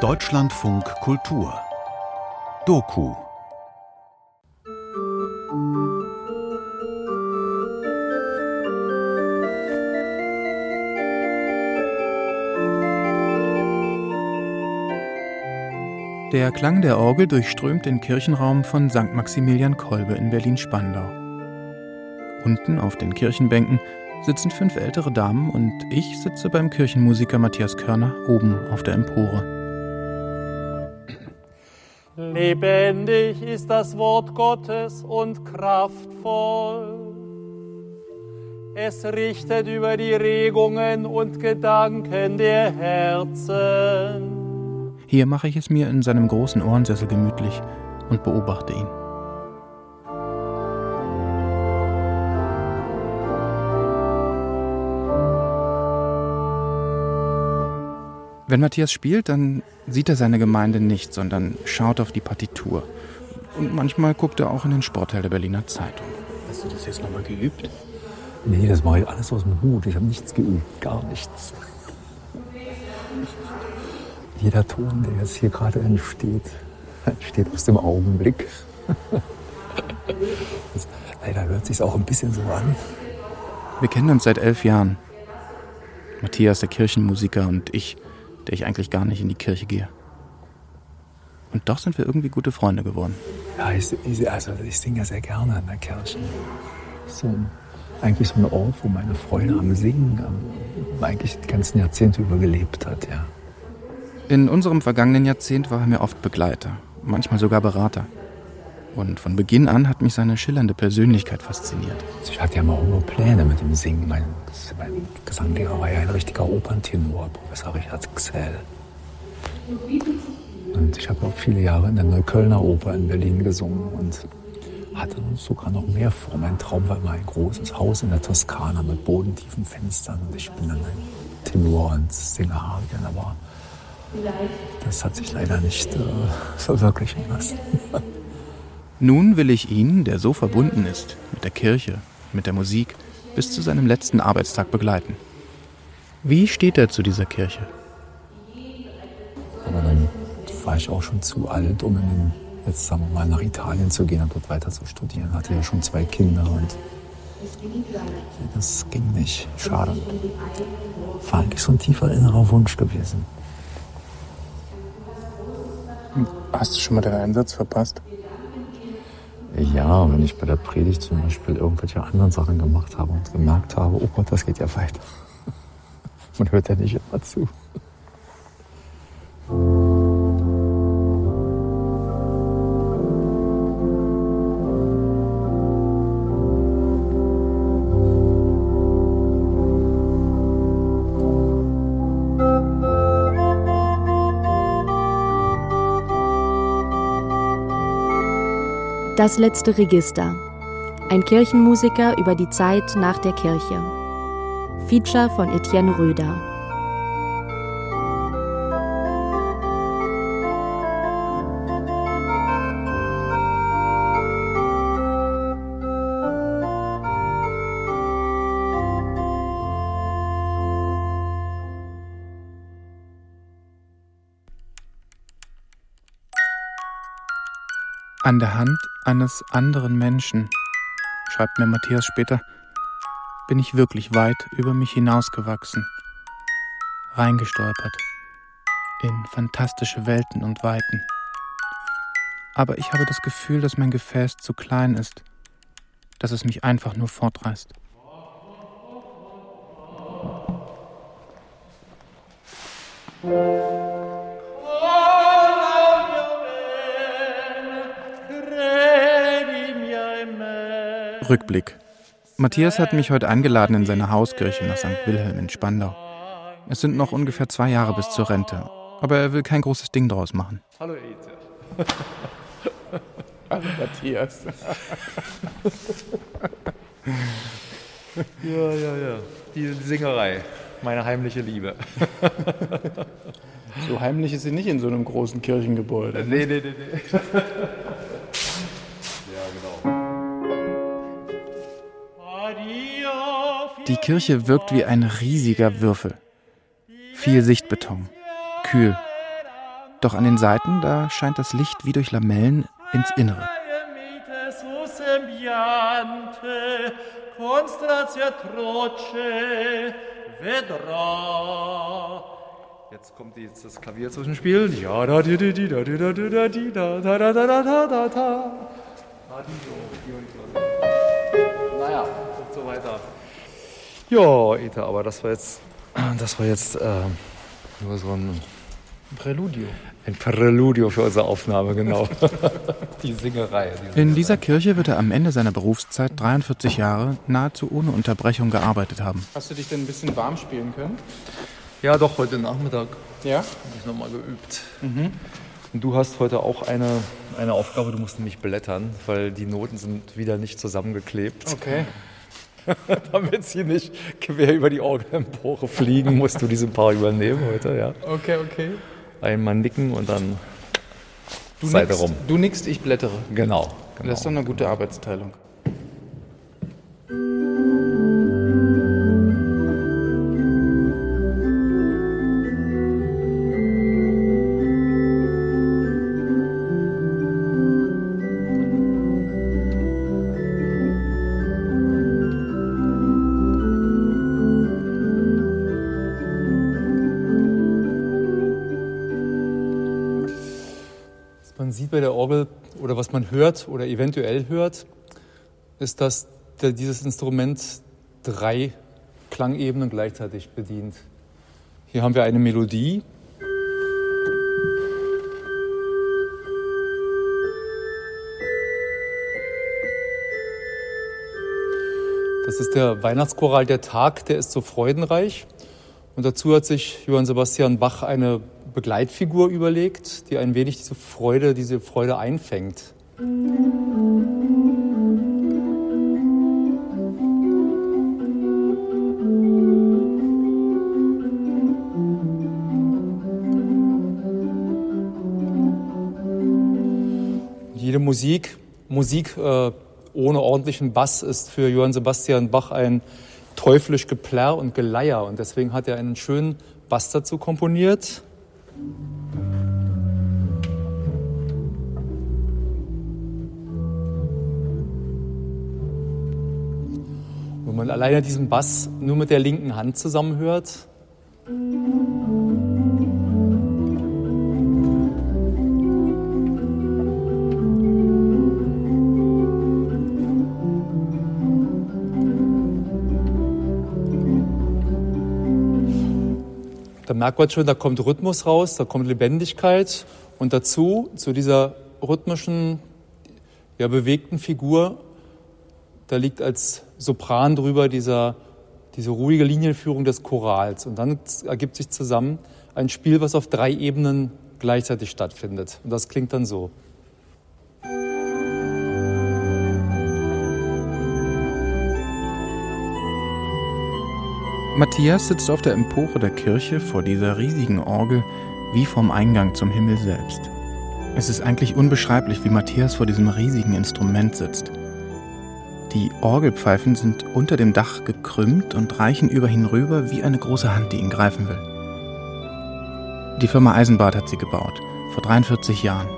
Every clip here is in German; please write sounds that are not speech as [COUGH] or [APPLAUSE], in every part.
Deutschlandfunk Kultur Doku Der Klang der Orgel durchströmt den Kirchenraum von St. Maximilian Kolbe in Berlin-Spandau. Unten auf den Kirchenbänken sitzen fünf ältere Damen und ich sitze beim Kirchenmusiker Matthias Körner oben auf der Empore. Lebendig ist das Wort Gottes und kraftvoll. Es richtet über die Regungen und Gedanken der Herzen. Hier mache ich es mir in seinem großen Ohrensessel gemütlich und beobachte ihn. Wenn Matthias spielt, dann sieht er seine Gemeinde nicht, sondern schaut auf die Partitur. Und manchmal guckt er auch in den Sportteil der Berliner Zeitung. Hast du das jetzt nochmal geübt? Nee, das mache ich alles aus dem Hut. Ich habe nichts geübt, gar nichts jeder Ton, der jetzt hier gerade entsteht, [LAUGHS] entsteht aus dem Augenblick. [LAUGHS] Das, leider hört sich auch ein bisschen so an. Wir kennen uns seit elf Jahren. Matthias, der Kirchenmusiker, und ich, der ich eigentlich gar nicht in die Kirche gehe. Und doch sind wir irgendwie gute Freunde geworden. Ja, ich, ich, also ich singe ja sehr gerne in der Kirche. So, eigentlich so ein Ort, wo meine Freude am Singen am, eigentlich die ganzen Jahrzehnte über gelebt hat, ja. In unserem vergangenen Jahrzehnt war er mir oft Begleiter, manchmal sogar Berater. Und von Beginn an hat mich seine schillernde Persönlichkeit fasziniert. Ich hatte ja mal hohe Pläne mit dem Singen. Mein, mein Gesanglehrer war ja ein richtiger Operntenor, Professor Richard Xell. Und ich habe auch viele Jahre in der Neuköllner Oper in Berlin gesungen und hatte sogar noch mehr vor. Mein Traum war immer ein großes Haus in der Toskana mit bodentiefen Fenstern und ich bin dann ein Tenor und Singerharien, aber das hat sich leider nicht äh, verwirklichen lassen. [LAUGHS] [LAUGHS] Nun will ich ihn, der so verbunden ist mit der Kirche, mit der Musik, bis zu seinem letzten Arbeitstag begleiten. Wie steht er zu dieser Kirche? Aber dann war ich auch schon zu alt, um jetzt sagen wir mal nach Italien zu gehen und dort weiter zu studieren. Hatte ja schon zwei Kinder und das ging nicht. Schade. War eigentlich so ein tiefer innerer Wunsch gewesen. Hast du schon mal deinen Einsatz verpasst? Ja, wenn ich bei der Predigt zum Beispiel irgendwelche anderen Sachen gemacht habe und gemerkt habe, oh Gott, das geht ja weiter. [LAUGHS] Man hört ja nicht immer zu. Das letzte Register. Ein Kirchenmusiker über die Zeit nach der Kirche. Feature von Etienne Röder. An der Hand eines anderen Menschen, schreibt mir Matthias später, bin ich wirklich weit über mich hinausgewachsen, reingestolpert. In fantastische Welten und Weiten. Aber ich habe das Gefühl, dass mein Gefäß zu klein ist, dass es mich einfach nur fortreißt. Rückblick. Matthias hat mich heute eingeladen in seine Hauskirche nach St. Wilhelm in Spandau. Es sind noch ungefähr zwei Jahre bis zur Rente, aber er will kein großes Ding draus machen. Hallo Ete. [LAUGHS] Hallo Matthias. [LAUGHS] ja, ja, ja. Die Singerei, meine heimliche Liebe. so heimlich ist sie nicht in so einem großen Kirchengebäude. Nee, nee, nee, nee. Die Kirche wirkt wie ein riesiger Würfel. Viel Sichtbeton. Kühl. Doch an den Seiten, da scheint das Licht wie durch Lamellen ins Innere. Jetzt kommt jetzt das Klavier zwischenspiel. Ja, da, di, di, di, da, di, da, di, da, di, da, da, da, da, da, da, da, da. Naja, und so weiter. Ja, Eta, aber das war jetzt, das war jetzt äh, nur so ein Präludio. Ein Präludio für unsere Aufnahme, genau. [LAUGHS] die Singerei. Die In dieser Kirche wird er am Ende seiner Berufszeit 43 Jahre nahezu ohne Unterbrechung gearbeitet haben. Hast du dich denn ein bisschen warm spielen können? Ja, doch, heute Nachmittag Ja. habe ich nochmal geübt. Und du hast heute auch eine, eine Aufgabe, du musst nämlich blättern, weil die Noten sind wieder nicht zusammengeklebt. Okay. [LAUGHS] Damit sie nicht quer über die Orgelempore fliegen, musst du diese paar übernehmen heute, ja. Okay, okay. Einmal nicken und dann Du Seite nickst, rum. du nickst, ich blättere. Genau. genau. Das ist doch eine gute Arbeitsteilung. Hört oder eventuell hört, ist, dass dieses Instrument drei Klangebenen gleichzeitig bedient. Hier haben wir eine Melodie. Das ist der Weihnachtschoral Der Tag, der ist so freudenreich. Und dazu hat sich Johann Sebastian Bach eine Begleitfigur überlegt, die ein wenig diese Freude, diese Freude einfängt. Musik, Musik äh, ohne ordentlichen Bass ist für Johann Sebastian Bach ein teuflisch Geplärr und Geleier. Und deswegen hat er einen schönen Bass dazu komponiert. Wenn man alleine diesen Bass nur mit der linken Hand zusammenhört, merkt man schon, da kommt Rhythmus raus, da kommt Lebendigkeit und dazu, zu dieser rhythmischen, ja, bewegten Figur, da liegt als Sopran drüber dieser, diese ruhige Linienführung des Chorals. Und dann ergibt sich zusammen ein Spiel, was auf drei Ebenen gleichzeitig stattfindet. Und das klingt dann so. Matthias sitzt auf der Empore der Kirche vor dieser riesigen Orgel wie vorm Eingang zum Himmel selbst. Es ist eigentlich unbeschreiblich, wie Matthias vor diesem riesigen Instrument sitzt. Die Orgelpfeifen sind unter dem Dach gekrümmt und reichen über ihn rüber wie eine große Hand, die ihn greifen will. Die Firma Eisenbad hat sie gebaut, vor 43 Jahren.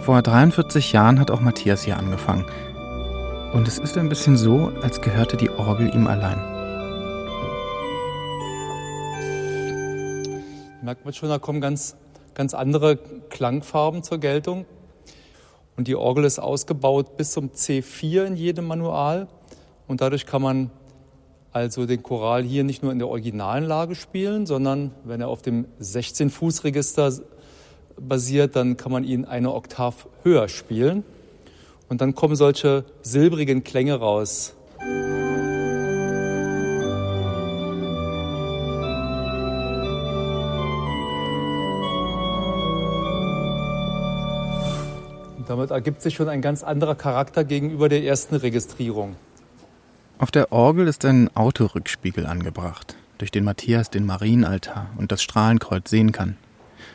Vor 43 Jahren hat auch Matthias hier angefangen. Und es ist ein bisschen so, als gehörte die Orgel ihm allein. Merkt man schon, da kommen ganz, ganz andere Klangfarben zur Geltung. Und die Orgel ist ausgebaut bis zum C4 in jedem Manual. Und dadurch kann man also den Choral hier nicht nur in der originalen Lage spielen, sondern wenn er auf dem 16-Fuß-Register basiert, dann kann man ihn eine Oktav höher spielen. Und dann kommen solche silbrigen Klänge raus. Damit ergibt sich schon ein ganz anderer Charakter gegenüber der ersten Registrierung. Auf der Orgel ist ein Autorückspiegel angebracht, durch den Matthias den Marienaltar und das Strahlenkreuz sehen kann.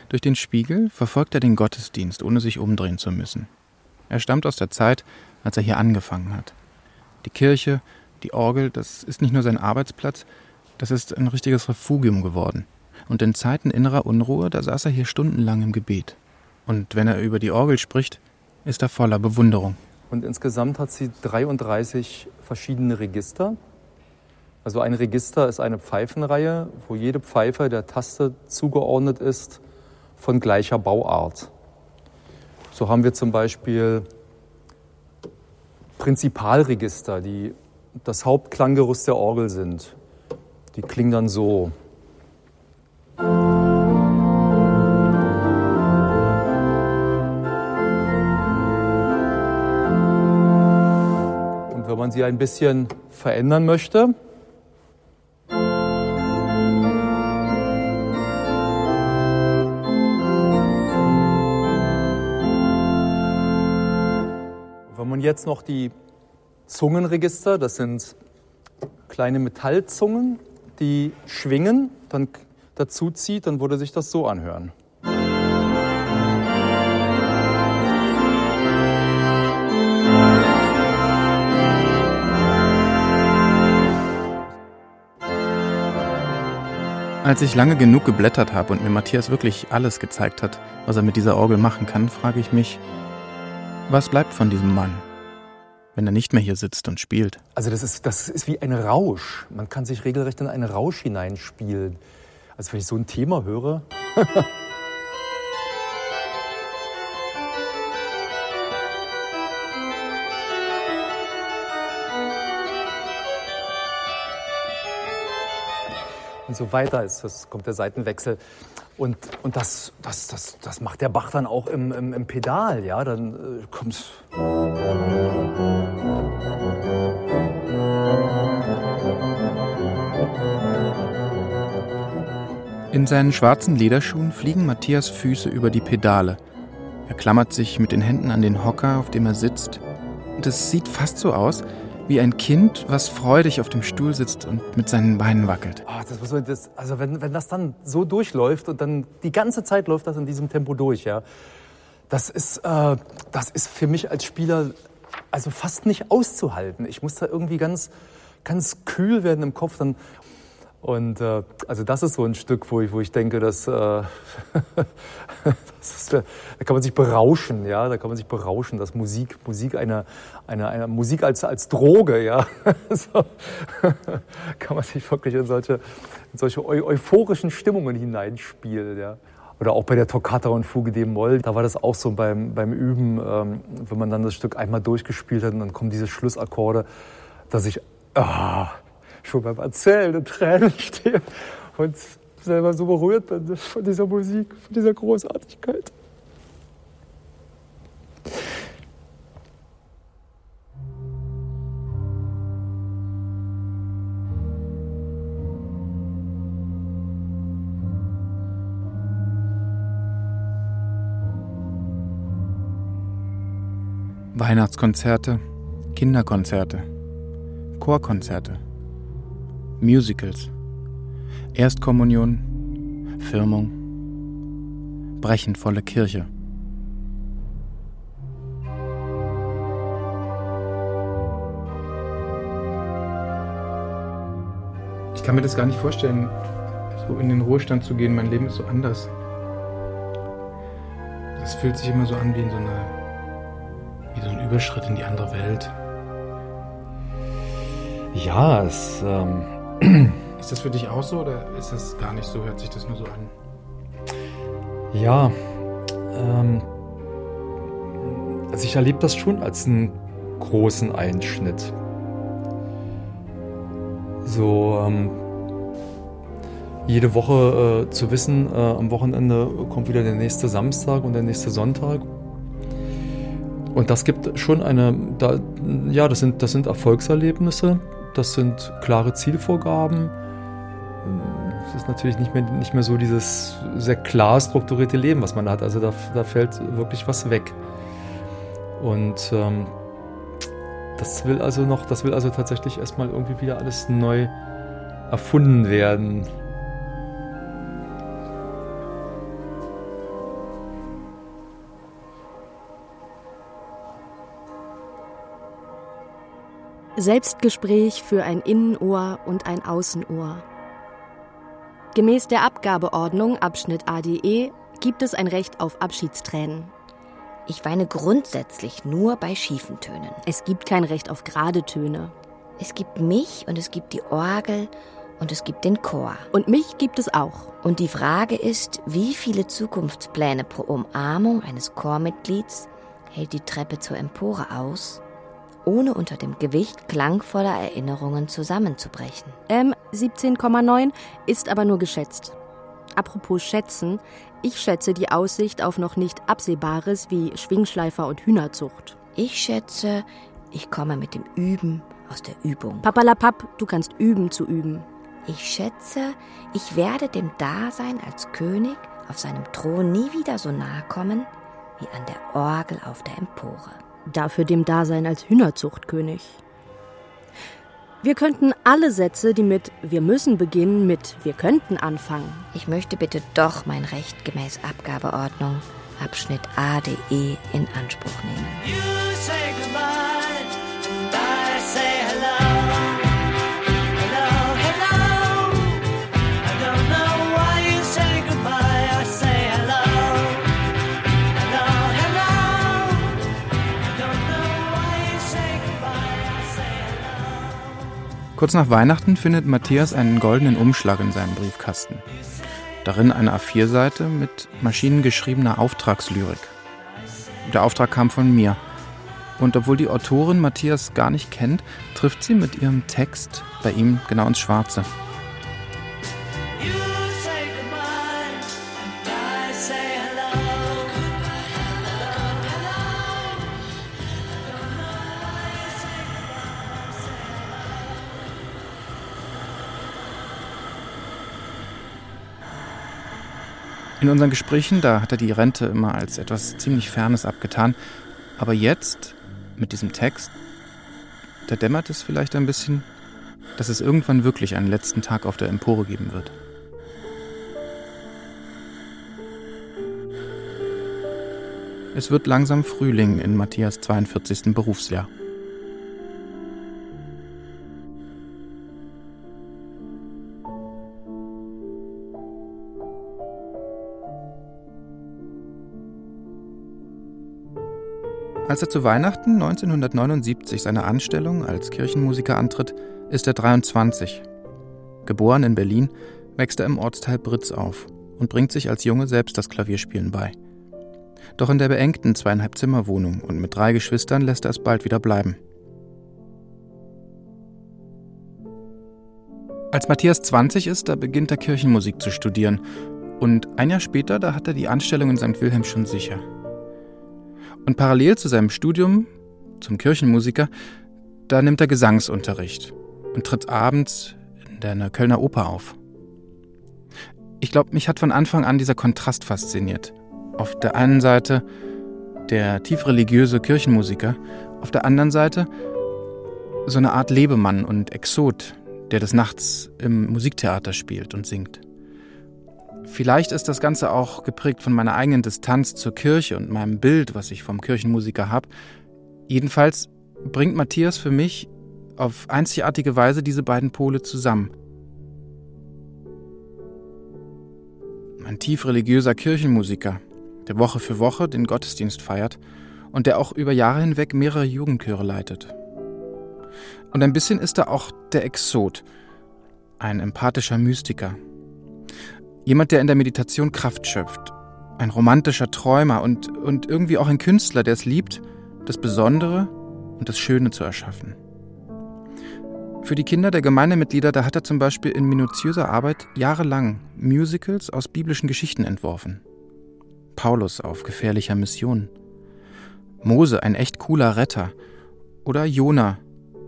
Durch den Spiegel verfolgt er den Gottesdienst, ohne sich umdrehen zu müssen. Er stammt aus der Zeit, als er hier angefangen hat. Die Kirche, die Orgel, das ist nicht nur sein Arbeitsplatz, das ist ein richtiges Refugium geworden. und in Zeiten innerer Unruhe, da saß er hier stundenlang im Gebet. Und wenn er über die Orgel spricht, ist er voller Bewunderung. Und insgesamt hat sie 33 verschiedene Register. Also ein Register ist eine Pfeifenreihe, wo jede Pfeife der Taste zugeordnet ist von gleicher Bauart. So haben wir zum Beispiel Prinzipalregister, die das Hauptklanggerüst der Orgel sind. Die klingen dann so. Wenn man sie ein bisschen verändern möchte, Wenn man jetzt noch die Zungenregister, das sind kleine Metallzungen, die schwingen, dann dazu zieht, dann würde sich das so anhören. Als ich lange genug geblättert habe und mir Matthias wirklich alles gezeigt hat, was er mit dieser Orgel machen kann, frage ich mich, was bleibt von diesem Mann, wenn er nicht mehr hier sitzt und spielt? Also das ist, das ist wie ein Rausch. Man kann sich regelrecht in einen Rausch hineinspielen. Also wenn ich so ein Thema höre. [LAUGHS] Und so weiter ist das, kommt der Seitenwechsel. Und, und das, das, das, das macht der Bach dann auch im, im, im Pedal. Ja? Dann äh, kommt In seinen schwarzen Lederschuhen fliegen Matthias Füße über die Pedale. Er klammert sich mit den Händen an den Hocker, auf dem er sitzt. Und es sieht fast so aus wie ein Kind, was freudig auf dem Stuhl sitzt und mit seinen Beinen wackelt. Ah, das, man- das, also wenn, wenn das dann so durchläuft und dann die ganze Zeit läuft das in diesem Tempo durch, ja, das ist, äh, das ist für mich als Spieler also fast nicht auszuhalten. Ich muss da irgendwie ganz, ganz kühl werden im Kopf. Dann, und äh, also das ist so ein Stück, wo ich, wo ich denke, dass, äh, [LAUGHS] das ist, da kann man sich berauschen, ja, da kann man sich berauschen, dass Musik, Musik eine, eine, eine Musik als, als Droge, ja, [LAUGHS] so, [LAUGHS] kann man sich wirklich in solche, in solche eu euphorischen Stimmungen hineinspielen, ja. Oder auch bei der Toccata und Fuge de Moll, da war das auch so beim, beim Üben, ähm, wenn man dann das Stück einmal durchgespielt hat und dann kommen diese Schlussakkorde, dass ich ah, schon beim Erzählen in Tränen stehe und selber so berührt bin von dieser Musik, von dieser Großartigkeit. Weihnachtskonzerte, Kinderkonzerte, Chorkonzerte, Musicals, Erstkommunion, Firmung, brechenvolle Kirche. Ich kann mir das gar nicht vorstellen, so in den Ruhestand zu gehen. Mein Leben ist so anders. Das fühlt sich immer so an wie in so einer wie so ein Überschritt in die andere Welt. Ja, es, ähm, Ist das für dich auch so oder ist das gar nicht so? Hört sich das nur so an? ja, ähm, also ich erlebe das schon als einen großen Einschnitt. So, ähm, jede Woche äh, zu wissen, äh, am Wochenende kommt wieder der nächste Samstag und der nächste Sonntag. Und das gibt schon eine, da, ja, das sind, das sind Erfolgserlebnisse, das sind klare Zielvorgaben. Es ist natürlich nicht mehr, nicht mehr so dieses sehr klar strukturierte Leben, was man hat. Also da, da fällt wirklich was weg. Und ähm, das will also noch, das will also tatsächlich erstmal irgendwie wieder alles neu erfunden werden. Selbstgespräch für ein Innenohr und ein Außenohr. Gemäß der Abgabeordnung Abschnitt ADE gibt es ein Recht auf Abschiedstränen. Ich weine grundsätzlich nur bei schiefen Tönen. Es gibt kein Recht auf gerade Töne. Es gibt mich und es gibt die Orgel und es gibt den Chor. Und mich gibt es auch. Und die Frage ist, wie viele Zukunftspläne pro Umarmung eines Chormitglieds hält die Treppe zur Empore aus, ohne unter dem Gewicht klangvoller Erinnerungen zusammenzubrechen. M 17,9 ist aber nur geschätzt. Apropos schätzen, ich schätze die Aussicht auf noch nicht Absehbares wie Schwingschleifer und Hühnerzucht. Ich schätze, ich komme mit dem Üben aus der Übung. Papalapap, du kannst üben zu üben. Ich schätze, ich werde dem Dasein als König auf seinem Thron nie wieder so nahe kommen wie an der Orgel auf der Empore. Dafür dem Dasein als Hühnerzuchtkönig. Wir könnten alle Sätze, die mit wir müssen beginnen, mit wir könnten anfangen. Ich möchte bitte doch mein Recht gemäß Abgabeordnung Abschnitt ADE in Anspruch nehmen. Kurz nach Weihnachten findet Matthias einen goldenen Umschlag in seinem Briefkasten. Darin eine A4-Seite mit maschinengeschriebener Auftragslyrik. Der Auftrag kam von mir. Und obwohl die Autorin Matthias gar nicht kennt, trifft sie mit ihrem Text bei ihm genau ins Schwarze. In unseren Gesprächen, da hat er die Rente immer als etwas ziemlich Fernes abgetan. Aber jetzt, mit diesem Text, da dämmert es vielleicht ein bisschen, dass es irgendwann wirklich einen letzten Tag auf der Empore geben wird. Es wird langsam Frühling in Matthias 42. Berufsjahr. Als er zu Weihnachten 1979 seine Anstellung als Kirchenmusiker antritt, ist er 23. Geboren in Berlin, wächst er im Ortsteil Britz auf und bringt sich als Junge selbst das Klavierspielen bei. Doch in der beengten zweieinhalb Zimmerwohnung und mit drei Geschwistern lässt er es bald wieder bleiben. Als Matthias 20 ist, da beginnt er Kirchenmusik zu studieren. Und ein Jahr später, da hat er die Anstellung in St. Wilhelm schon sicher. Und parallel zu seinem Studium zum Kirchenmusiker, da nimmt er Gesangsunterricht und tritt abends in der Kölner Oper auf. Ich glaube, mich hat von Anfang an dieser Kontrast fasziniert. Auf der einen Seite der tief religiöse Kirchenmusiker, auf der anderen Seite so eine Art Lebemann und Exot, der des Nachts im Musiktheater spielt und singt. Vielleicht ist das Ganze auch geprägt von meiner eigenen Distanz zur Kirche und meinem Bild, was ich vom Kirchenmusiker habe. Jedenfalls bringt Matthias für mich auf einzigartige Weise diese beiden Pole zusammen. Ein tief religiöser Kirchenmusiker, der Woche für Woche den Gottesdienst feiert und der auch über Jahre hinweg mehrere Jugendchöre leitet. Und ein bisschen ist er auch der Exot, ein empathischer Mystiker, Jemand, der in der Meditation Kraft schöpft. Ein romantischer Träumer und, und irgendwie auch ein Künstler, der es liebt, das Besondere und das Schöne zu erschaffen. Für die Kinder der Gemeindemitglieder, da hat er zum Beispiel in minutiöser Arbeit jahrelang Musicals aus biblischen Geschichten entworfen. Paulus auf gefährlicher Mission. Mose, ein echt cooler Retter. Oder Jona,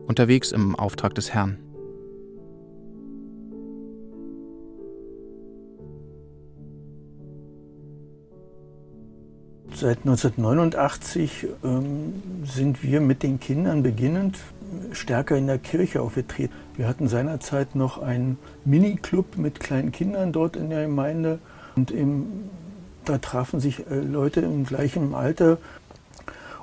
unterwegs im Auftrag des Herrn. Seit 1989 ähm, sind wir mit den Kindern beginnend stärker in der Kirche aufgetreten. Wir hatten seinerzeit noch einen Mini-Club mit kleinen Kindern dort in der Gemeinde und im, da trafen sich äh, Leute im gleichen Alter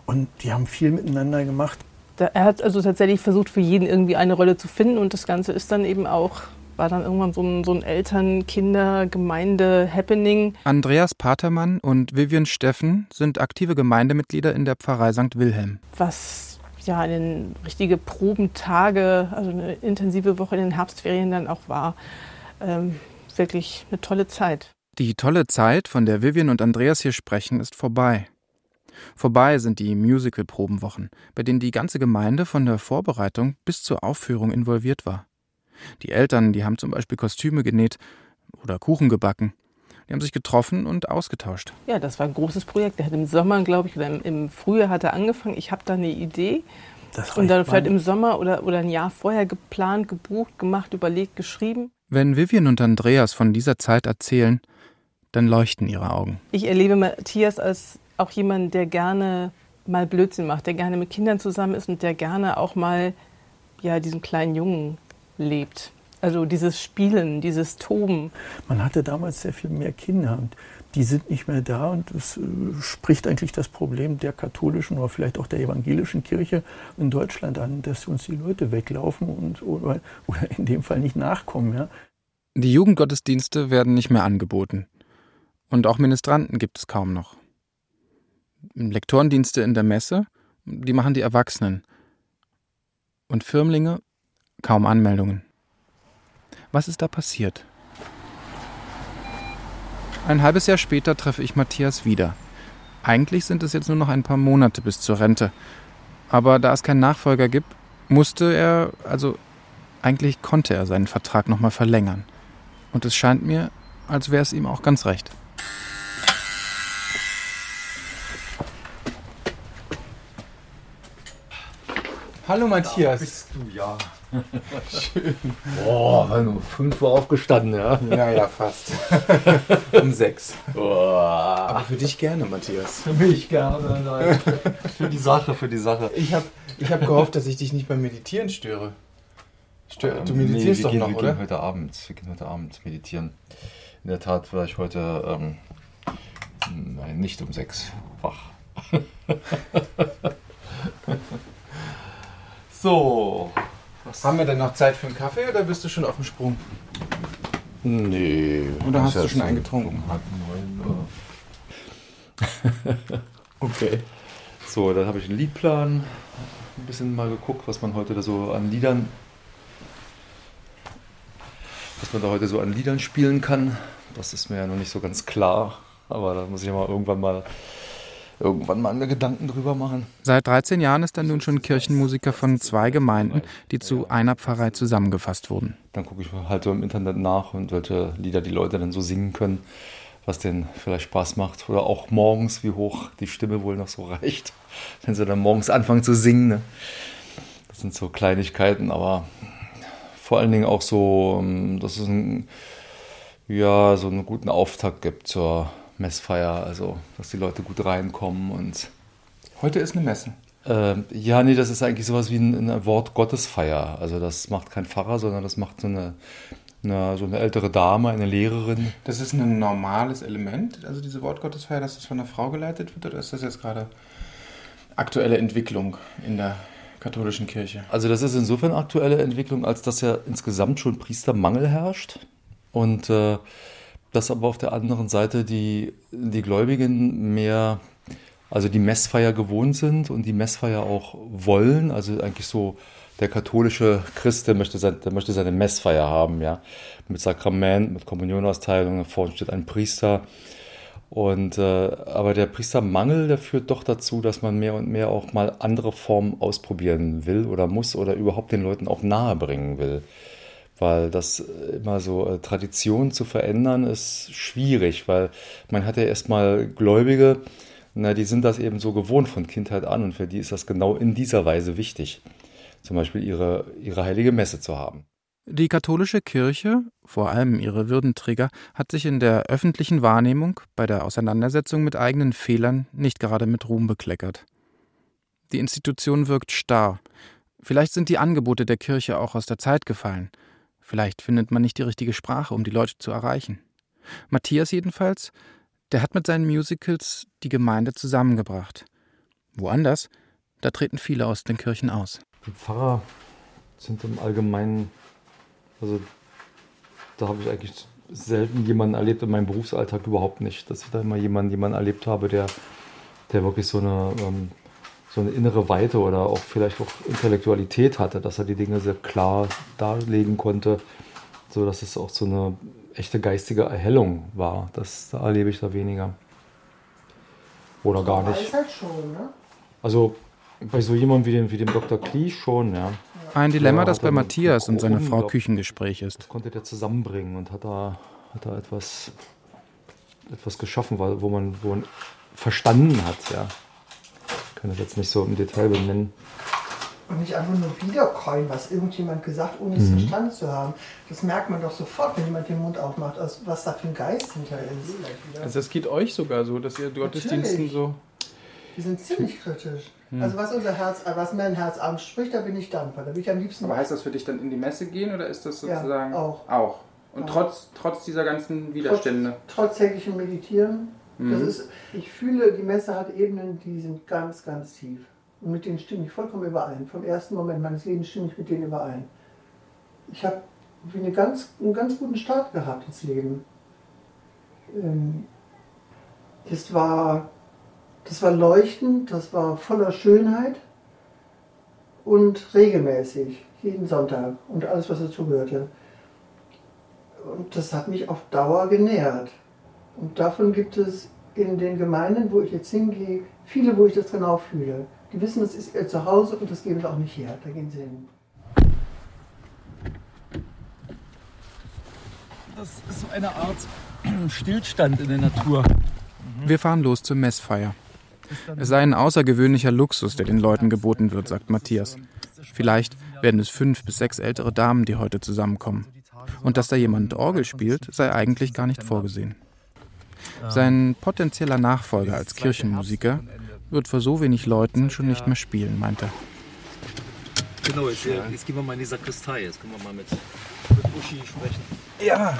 und die haben viel miteinander gemacht. Er hat also tatsächlich versucht, für jeden irgendwie eine Rolle zu finden und das Ganze ist dann eben auch war dann irgendwann so ein, so ein Eltern-Kinder-Gemeinde-Happening. Andreas Patermann und Vivian Steffen sind aktive Gemeindemitglieder in der Pfarrei St. Wilhelm. Was ja eine richtige Probentage, also eine intensive Woche in den Herbstferien dann auch war. Ähm, wirklich eine tolle Zeit. Die tolle Zeit, von der Vivian und Andreas hier sprechen, ist vorbei. Vorbei sind die Musical-Probenwochen, bei denen die ganze Gemeinde von der Vorbereitung bis zur Aufführung involviert war. Die Eltern, die haben zum Beispiel Kostüme genäht oder Kuchen gebacken. Die haben sich getroffen und ausgetauscht. Ja, das war ein großes Projekt. Der hat im Sommer, glaube ich, oder im, im Frühjahr hat er angefangen. Ich habe da eine Idee. und dann vielleicht im Sommer oder, oder ein Jahr vorher geplant, gebucht, gemacht, überlegt, geschrieben. Wenn Vivian und Andreas von dieser Zeit erzählen, dann leuchten ihre Augen. Ich erlebe Matthias als auch jemand, der gerne mal Blödsinn macht, der gerne mit Kindern zusammen ist und der gerne auch mal ja, diesen kleinen Jungen lebt. Also dieses Spielen, dieses Toben. Man hatte damals sehr viel mehr Kinder und die sind nicht mehr da und das äh, spricht eigentlich das Problem der katholischen oder vielleicht auch der evangelischen Kirche in Deutschland an, dass uns die Leute weglaufen und oder, oder in dem Fall nicht nachkommen. Ja. Die Jugendgottesdienste werden nicht mehr angeboten. Und auch Ministranten gibt es kaum noch. Lektorendienste in der Messe, die machen die Erwachsenen. Und Firmlinge kaum Anmeldungen. Was ist da passiert? Ein halbes Jahr später treffe ich Matthias wieder. Eigentlich sind es jetzt nur noch ein paar Monate bis zur Rente. Aber da es keinen Nachfolger gibt, musste er, also eigentlich konnte er seinen Vertrag nochmal verlängern. Und es scheint mir, als wäre es ihm auch ganz recht. Hallo Matthias. Da bist du ja. Schön. Boah, war nur 5 Uhr aufgestanden, ja? Ja, ja, fast. [LAUGHS] um 6. Boah. Aber für dich gerne, Matthias. Für mich gerne, nein. für die Sache, für die Sache. Ich habe ich hab gehofft, dass ich dich nicht beim Meditieren störe. Stör, ähm, du meditierst nee, doch gehen, noch, wir oder? Gehen heute Abend, wir gehen heute Abend meditieren. In der Tat war ich heute ähm, nein, nicht um 6 wach. [LAUGHS] So. Was Haben wir denn noch Zeit für einen Kaffee oder bist du schon auf dem Sprung? Nee. Oder hast du schon einen getrunken? [LAUGHS] okay. So, dann habe ich einen Liedplan. Ein bisschen mal geguckt, was man heute da so an Liedern. Was man da heute so an Liedern spielen kann. Das ist mir ja noch nicht so ganz klar. Aber da muss ich ja mal irgendwann mal irgendwann mal mir Gedanken drüber machen. Seit 13 Jahren ist er nun schon Kirchenmusiker von zwei Gemeinden, die zu einer Pfarrei zusammengefasst wurden. Dann gucke ich halt so im Internet nach und welche Lieder die Leute dann so singen können, was denen vielleicht Spaß macht. Oder auch morgens, wie hoch die Stimme wohl noch so [LAUGHS] reicht, wenn sie dann morgens anfangen zu singen. Ne? Das sind so Kleinigkeiten, aber vor allen Dingen auch so, ähm, dass es ein, ja, so einen guten Auftakt gibt zur Messfeier, also dass die Leute gut reinkommen und. Heute ist eine Messe. Äh, ja, nee, das ist eigentlich sowas wie eine Wort Gottesfeier. Also das macht kein Pfarrer, sondern das macht so eine, eine, so eine ältere Dame, eine Lehrerin. Das ist ein normales Element, also diese Wortgottesfeier, dass das von einer Frau geleitet wird, oder ist das jetzt gerade aktuelle Entwicklung in der katholischen Kirche? Also das ist insofern aktuelle Entwicklung, als dass ja insgesamt schon Priestermangel herrscht. Und äh, dass aber auf der anderen Seite die, die Gläubigen mehr, also die Messfeier gewohnt sind und die Messfeier auch wollen. Also eigentlich so der katholische Christ, der möchte, sein, der möchte seine Messfeier haben, ja. Mit Sakrament, mit Kommunionausteilung, vorne steht ein Priester. Und äh, aber der Priestermangel, der führt doch dazu, dass man mehr und mehr auch mal andere Formen ausprobieren will oder muss oder überhaupt den Leuten auch nahe bringen will weil das immer so äh, Tradition zu verändern ist schwierig, weil man hat ja erstmal Gläubige, na, die sind das eben so gewohnt von Kindheit an und für die ist das genau in dieser Weise wichtig, zum Beispiel ihre, ihre heilige Messe zu haben. Die katholische Kirche, vor allem ihre Würdenträger, hat sich in der öffentlichen Wahrnehmung bei der Auseinandersetzung mit eigenen Fehlern nicht gerade mit Ruhm bekleckert. Die Institution wirkt starr. Vielleicht sind die Angebote der Kirche auch aus der Zeit gefallen. Vielleicht findet man nicht die richtige Sprache, um die Leute zu erreichen. Matthias jedenfalls, der hat mit seinen Musicals die Gemeinde zusammengebracht. Woanders, da treten viele aus den Kirchen aus. Die Pfarrer sind im Allgemeinen, also da habe ich eigentlich selten jemanden erlebt in meinem Berufsalltag überhaupt nicht, dass ich da immer jemanden, jemanden erlebt habe, der, der wirklich so eine, ähm, so eine innere Weite oder auch vielleicht auch Intellektualität hatte, dass er die Dinge sehr klar darlegen konnte, so dass es auch so eine echte geistige Erhellung war. Das da erlebe ich da weniger. Oder gar nicht. Halt schon, ne? Also bei so jemandem wie dem, wie dem Dr. Klee schon, ja. Ein Dilemma, das bei Matthias und seiner Frau Küchengespräch ist. konnte der zusammenbringen und hat da, hat da etwas, etwas geschaffen, wo man, wo man verstanden hat, ja. Ich kann das jetzt nicht so im Detail benennen. Und nicht einfach nur wiederkäuen, was irgendjemand gesagt, ohne es Mhm. verstanden zu haben. Das merkt man doch sofort, wenn jemand den Mund aufmacht, was da für ein Geist hinter ist. Also es geht euch sogar so, dass ihr Gottesdiensten so... Die sind ziemlich kritisch. Hm. Also was unser Herz, was mein Herz anspricht, da bin ich dankbar. Da bin ich am liebsten. Aber heißt das für dich dann in die Messe gehen oder ist das Ja, sozusagen auch. Auch. Und Auch. trotz, trotz dieser ganzen Widerstände. Trotz täglichem Meditieren. Das Mhm. ist, ich fühle, die Messe hat Ebenen, die sind ganz, ganz tief. Und mit denen stimme ich vollkommen überein. Vom ersten Moment meines Lebens stimme ich mit denen überein. Ich habe eine ganz, einen ganz guten Start gehabt ins Leben. Ähm, Das war, das war leuchtend, das war voller Schönheit und regelmäßig, jeden Sonntag und alles, was dazugehörte. Und das hat mich auf Dauer genährt. Und davon gibt es in den Gemeinden, wo ich jetzt hingehe, viele, wo ich das genau fühle. Die wissen, das ist ihr Zuhause und das geben sie auch nicht her. Da gehen sie hin. Das ist so eine Art Stillstand in der Natur. Wir fahren los zur Messfeier. Es sei ein außergewöhnlicher Luxus, der den Leuten geboten wird, sagt Matthias. Vielleicht werden es fünf bis sechs ältere Damen, die heute zusammenkommen. Und dass da jemand Orgel spielt, sei eigentlich gar nicht vorgesehen. Sein potenzieller Nachfolger als Kirchenmusiker wird vor so wenig Leuten schon nicht mehr spielen, meint er. Genau, jetzt, äh, jetzt gehen wir mal in die Sakristei. Jetzt können wir mal mit, mit Uschi sprechen. Ja.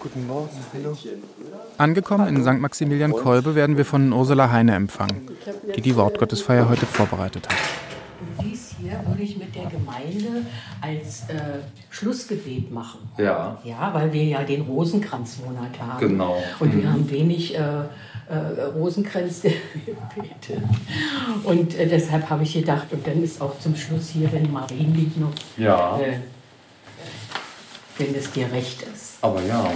Guten Morgen. Hallo. Angekommen in St. Maximilian Kolbe werden wir von Ursula Heine empfangen, die die Wortgottesfeier heute vorbereitet hat. Hier würde ich mit der Gemeinde als äh, Schlussgebet machen. Ja. Ja, weil wir ja den Rosenkranzmonat haben. Genau. Und wir Mhm. haben wenig äh, äh, Rosenkränze gebetet. Und äh, deshalb habe ich gedacht, und dann ist auch zum Schluss hier, wenn Marienlied noch, Ja. äh, wenn es dir recht ist. Aber ja,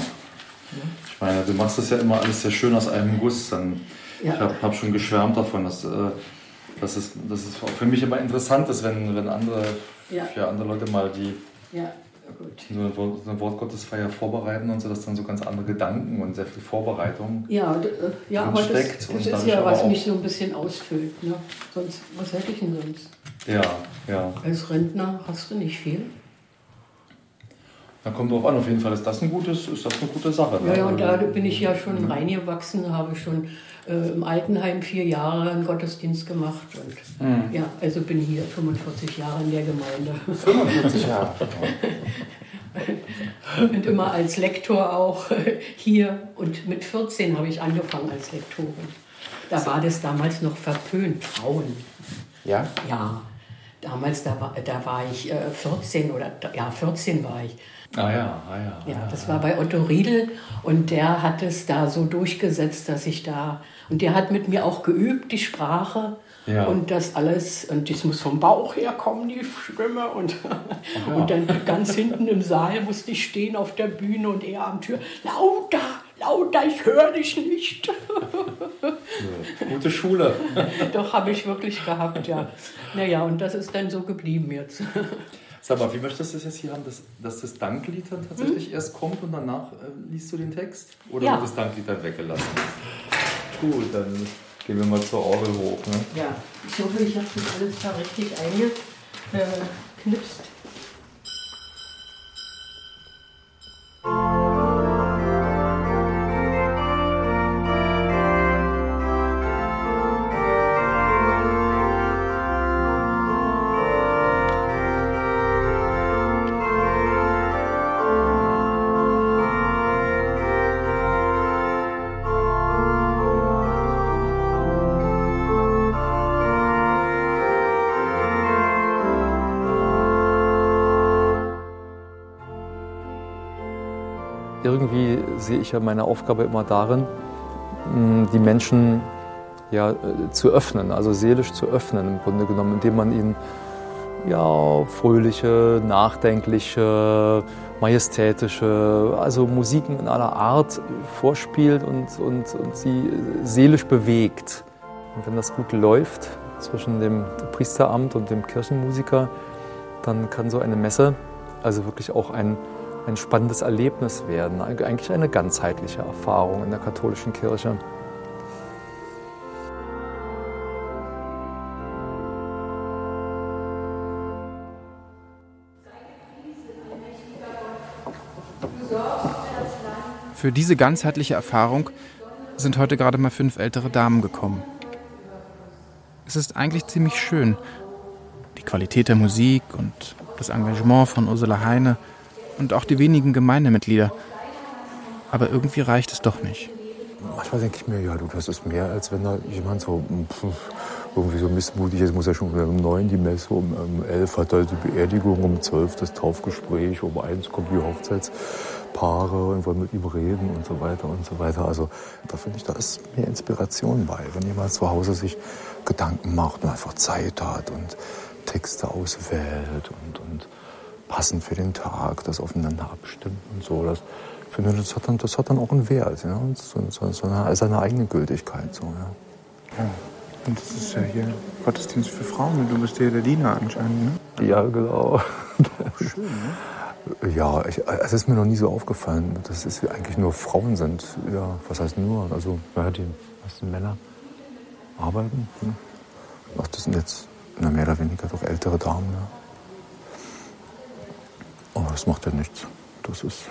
ich meine, du machst das ja immer alles sehr schön aus einem Guss. Dann, Ja. Ich habe hab schon geschwärmt davon, dass, es, dass es auch für mich immer interessant ist, wenn, wenn andere, Ja. für andere Leute mal die Ja, so eine, Wort- eine Wortgottesfeier vorbereiten und so, dass dann so ganz andere Gedanken und sehr viel Vorbereitung Ja, äh, ja aber das, drinsteckt das und ist ja, was mich so ein bisschen ausfüllt. Ne? Sonst, was hätte ich denn sonst? Ja, ja. Als Rentner hast du nicht viel. Dann kommt drauf an, auf jeden Fall ist das, ein gutes, ist das eine gute Sache. ne? Ja, ja, und da bin ich ja schon reingewachsen, habe schon äh, im Altenheim vier Jahre einen Gottesdienst gemacht. Und, Mhm. Ja, also bin hier 45 Jahre in der Gemeinde. 45 Jahre. [LAUGHS] und immer als Lektor auch hier. Und mit 14 habe ich angefangen als Lektorin. Da war das damals noch verpönt, Frauen. Ja? Ja, damals, da war, da war ich äh, 14 oder, ja, 14 war ich. Ah ja, ah ja. Ja, das war bei Otto Riedel und der hat es da so durchgesetzt, dass ich da, und der hat mit mir auch geübt, die Sprache Ja. und das alles, und das muss vom Bauch herkommen, die Stimme und, und dann ganz hinten im Saal musste ich stehen auf der Bühne und er am Tür, lauter, lauter, ich höre dich nicht. [LAUGHS] Gute Schule. Doch, habe ich wirklich gehabt, ja. Naja, und das ist dann so geblieben jetzt. Sag mal, wie möchtest du es jetzt hier haben, dass, dass das Danklied dann tatsächlich erst kommt und danach äh, liest du den Text? Oder Hm? Ja. wird das Danklied dann weggelassen? Gut, dann gehen wir mal zur Orgel hoch. Ne? Ja, ich hoffe, ich habe das alles da richtig eingeknipst. Irgendwie sehe ich ja meine Aufgabe immer darin, die Menschen ja, äh, zu öffnen, also seelisch zu öffnen im Grunde genommen, indem man ihnen ja, fröhliche, nachdenkliche, majestätische, also Musiken in aller Art vorspielt und, und, und sie seelisch bewegt. Und wenn das gut läuft zwischen dem Priesteramt und dem Kirchenmusiker, dann kann so eine Messe also wirklich auch ein, ein spannendes Erlebnis werden, eigentlich eine ganzheitliche Erfahrung in der katholischen Kirche. Für diese ganzheitliche Erfahrung sind heute gerade mal fünf ältere Damen gekommen. Es ist eigentlich ziemlich schön. Die Qualität der Musik und das Engagement von Ursula Heine und auch die wenigen Gemeindemitglieder. Aber irgendwie reicht es doch nicht. Manchmal denke ich mir, ja, du, das ist mehr, als wenn da jemand so pff, irgendwie so missmutig ist. Muss ja schon um neun die Messe, um, um elf hat er die Beerdigung, um zwölf das Taufgespräch, um eins kommt die Hochzeits. Paare und wollen mit ihm reden und so weiter und so weiter. Also da finde ich, da ist mehr Inspiration bei, wenn jemand zu Hause sich Gedanken macht und einfach Zeit hat und Texte auswählt und, und passend für den Tag das aufeinander abstimmt und so. Das, ich finde, das hat dann, das hat dann auch einen Wert, ja? so, so, so eine, seine eigene Gültigkeit. So, ja. ja. Und das ist ja hier Gottesdienst für Frauen und du bist ja der Diener anscheinend, ne? Ja, genau. Schön, ne? Ja, ich, es ist mir noch nie so aufgefallen, dass es eigentlich nur Frauen sind. Ja, was heißt nur? Also, ja, die meisten Männer arbeiten. Hm. Ach, das sind jetzt na, mehr oder weniger doch ältere Damen. Ja. Aber das macht ja nichts. Das ist,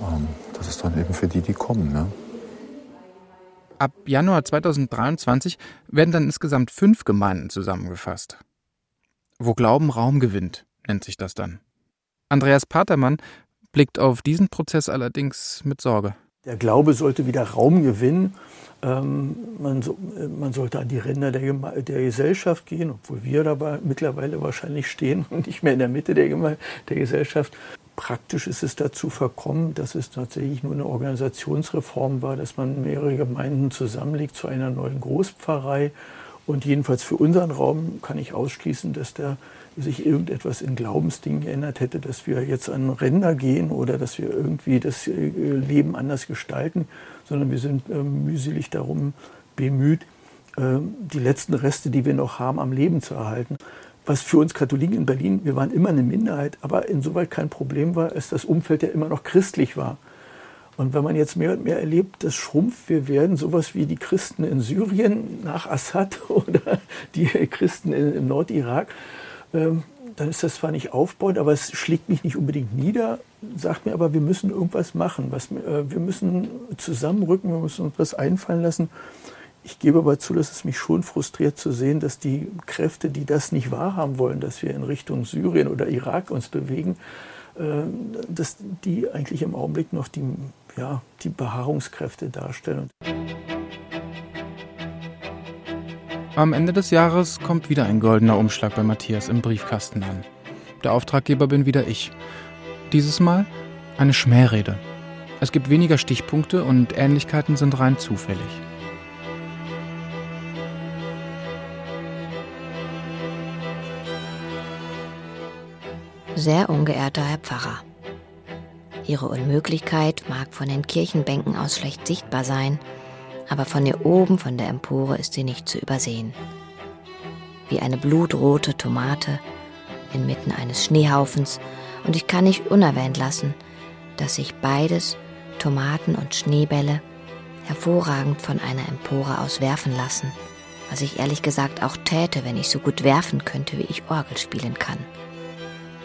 ähm, das ist dann eben für die, die kommen. Ne? Ab Januar 2023 werden dann insgesamt fünf Gemeinden zusammengefasst. Wo Glauben Raum gewinnt nennt sich das dann. Andreas Patermann blickt auf diesen Prozess allerdings mit Sorge. Der Glaube sollte wieder Raum gewinnen. Ähm, man, so, man, sollte an die Ränder der, der, Gesellschaft gehen, obwohl wir dabei mittlerweile wahrscheinlich stehen [LAUGHS] und nicht mehr in der Mitte der, der Gesellschaft. Praktisch ist es dazu verkommen, dass es tatsächlich nur eine Organisationsreform war, dass man mehrere Gemeinden zusammenlegt zu einer neuen Großpfarrei. Und jedenfalls für unseren Raum kann ich ausschließen, dass der sich irgendetwas in Glaubensdingen geändert hätte, dass wir jetzt an Ränder gehen oder dass wir irgendwie das äh, Leben anders gestalten, sondern wir sind ähm, mühselig darum bemüht, ähm, die letzten Reste, die wir noch haben, am Leben zu erhalten. Was für uns Katholiken in Berlin, wir waren immer eine Minderheit, aber insoweit kein Problem war, als das Umfeld ja immer noch christlich war. Und wenn man jetzt mehr und mehr erlebt, das schrumpft, wir werden sowas wie die Christen in Syrien nach Assad [LAUGHS] oder die Christen im Nordirak, ähm, dann ist das zwar nicht aufbauend, aber es schlägt mich nicht unbedingt nieder, sagt mir aber, wir müssen irgendwas machen. Was, äh, wir müssen zusammenrücken, wir müssen uns was einfallen lassen. Ich gebe aber zu, dass es mich schon frustriert zu sehen, dass die Kräfte, die das nicht wahrhaben wollen, dass wir in Richtung Syrien oder Irak uns bewegen, äh, dass die eigentlich im Augenblick noch die, ja, die Beharrungskräfte darstellen. Am Ende des Jahres kommt wieder ein goldener Umschlag bei Matthias im Briefkasten an. Der Auftraggeber bin wieder ich. Dieses Mal eine Schmährede. Es gibt weniger Stichpunkte und Ähnlichkeiten sind rein zufällig. Sehr ungeehrter Herr Pfarrer. Ihre Unmöglichkeit mag von den Kirchenbänken aus schlecht sichtbar sein, aber von hier oben, von der Empore, ist sie nicht zu übersehen. Wie eine blutrote Tomate inmitten eines Schneehaufens, und ich kann nicht unerwähnt lassen, dass sich beides, Tomaten und Schneebälle, hervorragend von einer Empore aus werfen lassen, was ich ehrlich gesagt auch täte, wenn ich so gut werfen könnte, wie ich Orgel spielen kann.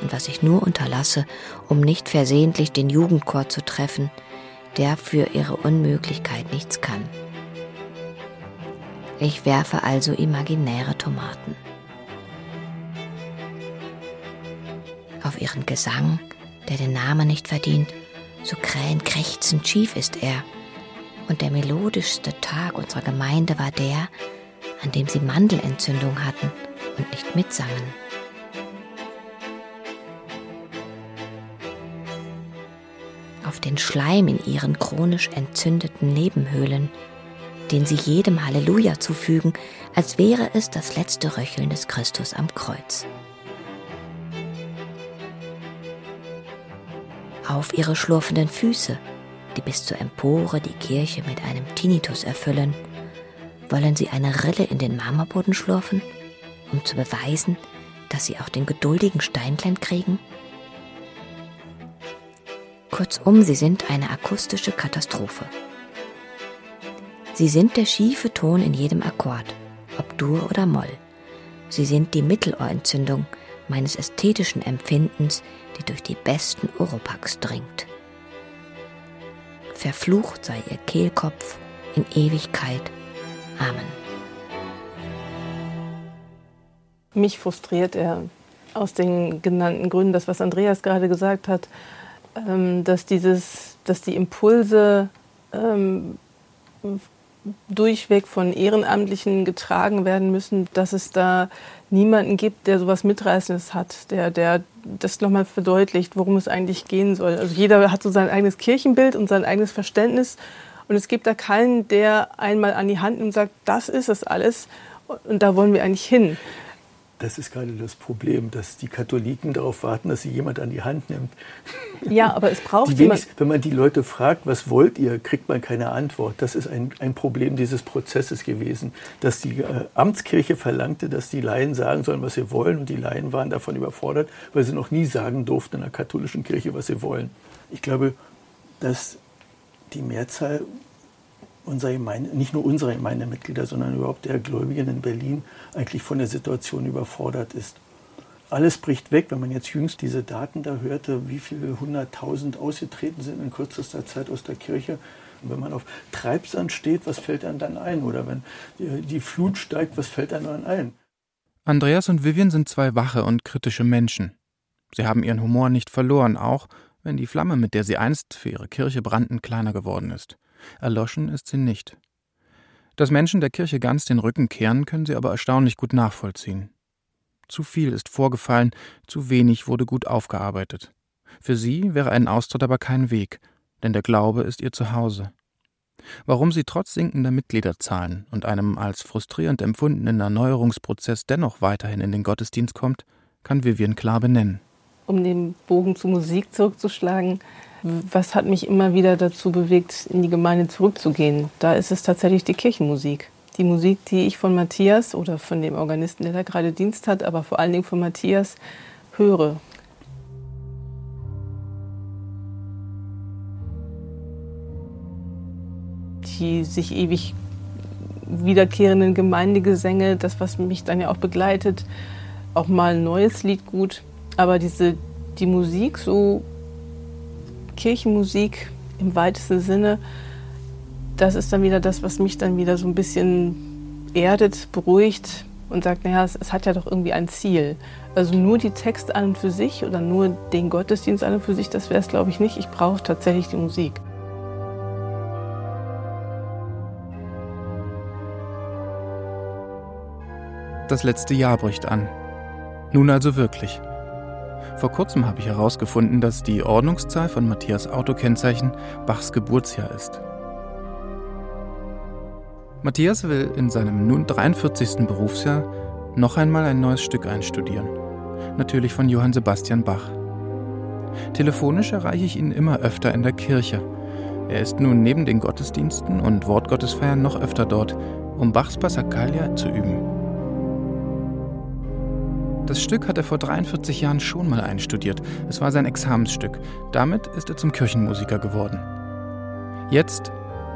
Und was ich nur unterlasse, um nicht versehentlich den Jugendchor zu treffen, der für ihre Unmöglichkeit nichts kann. Ich werfe also imaginäre Tomaten. Auf ihren Gesang, der den Namen nicht verdient, so krähenkrächzend schief ist er. Und der melodischste Tag unserer Gemeinde war der, an dem sie Mandelentzündung hatten und nicht mitsangen. Auf den Schleim in ihren chronisch entzündeten Nebenhöhlen, den sie jedem Halleluja zufügen, als wäre es das letzte Röcheln des Christus am Kreuz. Auf ihre schlurfenden Füße, die bis zur Empore die Kirche mit einem Tinnitus erfüllen, wollen sie eine Rille in den Marmorboden schlurfen, um zu beweisen, dass sie auch den geduldigen Steinklein kriegen? Kurzum, sie sind eine akustische Katastrophe. Sie sind der schiefe Ton in jedem Akkord, ob Dur oder Moll. Sie sind die Mittelohrentzündung meines ästhetischen Empfindens, die durch die besten Oropax dringt. Verflucht sei ihr Kehlkopf in Ewigkeit. Amen. Mich frustriert er aus den genannten Gründen, das, was Andreas gerade gesagt hat, dass, dieses, dass die Impulse ähm, durchweg von Ehrenamtlichen getragen werden müssen, dass es da niemanden gibt, der sowas Mitreißendes hat, der, der das nochmal verdeutlicht, worum es eigentlich gehen soll. Also jeder hat so sein eigenes Kirchenbild und sein eigenes Verständnis und es gibt da keinen, der einmal an die Hand nimmt und sagt, das ist es alles und da wollen wir eigentlich hin. Das ist gerade das Problem, dass die Katholiken darauf warten, dass sie jemand an die Hand nimmt. Ja, aber es braucht [LAUGHS] jemand. Wenn man die Leute fragt, was wollt ihr, kriegt man keine Antwort. Das ist ein, ein Problem dieses Prozesses gewesen, dass die äh, Amtskirche verlangte, dass die Laien sagen sollen, was sie wollen. Und die Laien waren davon überfordert, weil sie noch nie sagen durften in der katholischen Kirche, was sie wollen. Ich glaube, dass die Mehrzahl unserer Gemeinde, nicht nur unserer Gemeindemitglieder, sondern überhaupt der Gläubigen in Berlin eigentlich von der Situation überfordert ist. Alles bricht weg, wenn man jetzt jüngst diese Daten da hörte, wie viele hunderttausend ausgetreten sind in kürzester Zeit aus der Kirche. Und wenn man auf Treibsand steht, was fällt einem dann ein? Oder wenn die Flut steigt, was fällt einem dann ein? Andreas und Vivian sind zwei wache und kritische Menschen. Sie haben ihren Humor nicht verloren, auch wenn die Flamme, mit der sie einst für ihre Kirche brannten, kleiner geworden ist. Erloschen ist sie nicht. Dass Menschen der Kirche ganz den Rücken kehren, können sie aber erstaunlich gut nachvollziehen. Zu viel ist vorgefallen, zu wenig wurde gut aufgearbeitet. Für sie wäre ein Austritt aber kein Weg, denn der Glaube ist ihr Zuhause. Warum sie trotz sinkender Mitgliederzahlen und einem als frustrierend empfundenen Erneuerungsprozess dennoch weiterhin in den Gottesdienst kommt, kann Vivian klar benennen. Um den Bogen zur Musik zurückzuschlagen, was hat mich immer wieder dazu bewegt, in die Gemeinde zurückzugehen? Da ist es tatsächlich die Kirchenmusik. Die Musik, die ich von Matthias oder von dem Organisten, der da gerade Dienst hat, aber vor allen Dingen von Matthias höre. Die sich ewig wiederkehrenden Gemeindegesänge, das, was mich dann ja auch begleitet, auch mal ein neues Lied gut. Aber diese, die Musik so Kirchenmusik im weitesten Sinne, das ist dann wieder das, was mich dann wieder so ein bisschen erdet, beruhigt und sagt, naja, es, es hat ja doch irgendwie ein Ziel. Also nur die Texte an und für sich oder nur den Gottesdienst an und für sich, das wäre es, glaube ich, nicht. Ich brauche tatsächlich die Musik. Das letzte Jahr bricht an. Nun also wirklich. Vor kurzem habe ich herausgefunden, dass die Ordnungszahl von Matthias Autokennzeichen Bachs Geburtsjahr ist. Matthias will in seinem nun 43. Berufsjahr noch einmal ein neues Stück einstudieren. Natürlich von Johann Sebastian Bach. Telefonisch erreiche ich ihn immer öfter in der Kirche. Er ist nun neben den Gottesdiensten und Wortgottesfeiern noch öfter dort, um Bachs Passacaglia zu üben. Das Stück hat er vor 43 Jahren schon mal einstudiert. Es war sein Examensstück. Damit ist er zum Kirchenmusiker geworden. Jetzt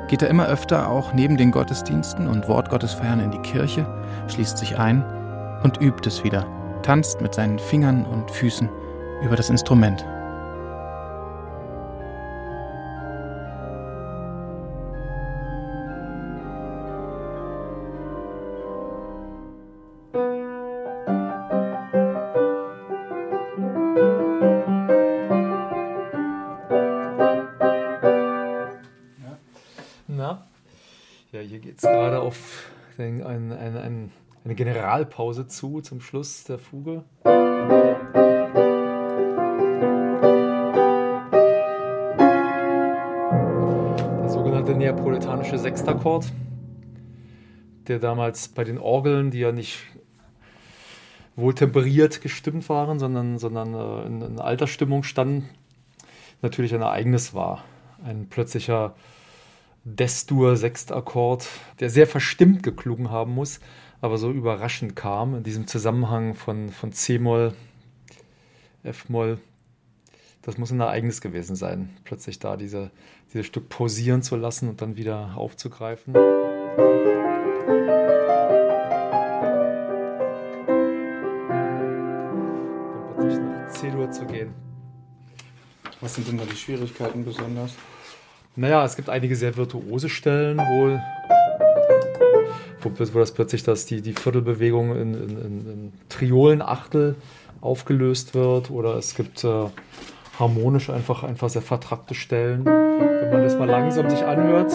geht er immer öfter auch neben den Gottesdiensten und Wortgottesfeiern in die Kirche, schließt sich ein und übt es wieder, tanzt mit seinen Fingern und Füßen über das Instrument. Eine Generalpause zu zum Schluss der Fuge. Der sogenannte neapolitanische Sechstakkord, der damals bei den Orgeln, die ja nicht wohl temperiert gestimmt waren, sondern, sondern äh, in, in alter Stimmung standen, natürlich ein Ereignis war. Ein plötzlicher Destur-Sechstakkord, der sehr verstimmt geklungen haben muss, aber so überraschend kam in diesem Zusammenhang von, von C-Moll, F-Moll. Das muss ein Ereignis gewesen sein, plötzlich da diese, dieses Stück pausieren zu lassen und dann wieder aufzugreifen. Dann plötzlich nach C-Dur zu gehen. Was sind denn da die Schwierigkeiten besonders? Naja, es gibt einige sehr virtuose Stellen, wo, wo, das plötzlich dass die, die Viertelbewegung in, in, in, in Triolenachtel aufgelöst wird. Oder es gibt äh, harmonisch einfach, einfach sehr vertrackte Stellen. Wenn man das mal langsam sich anhört,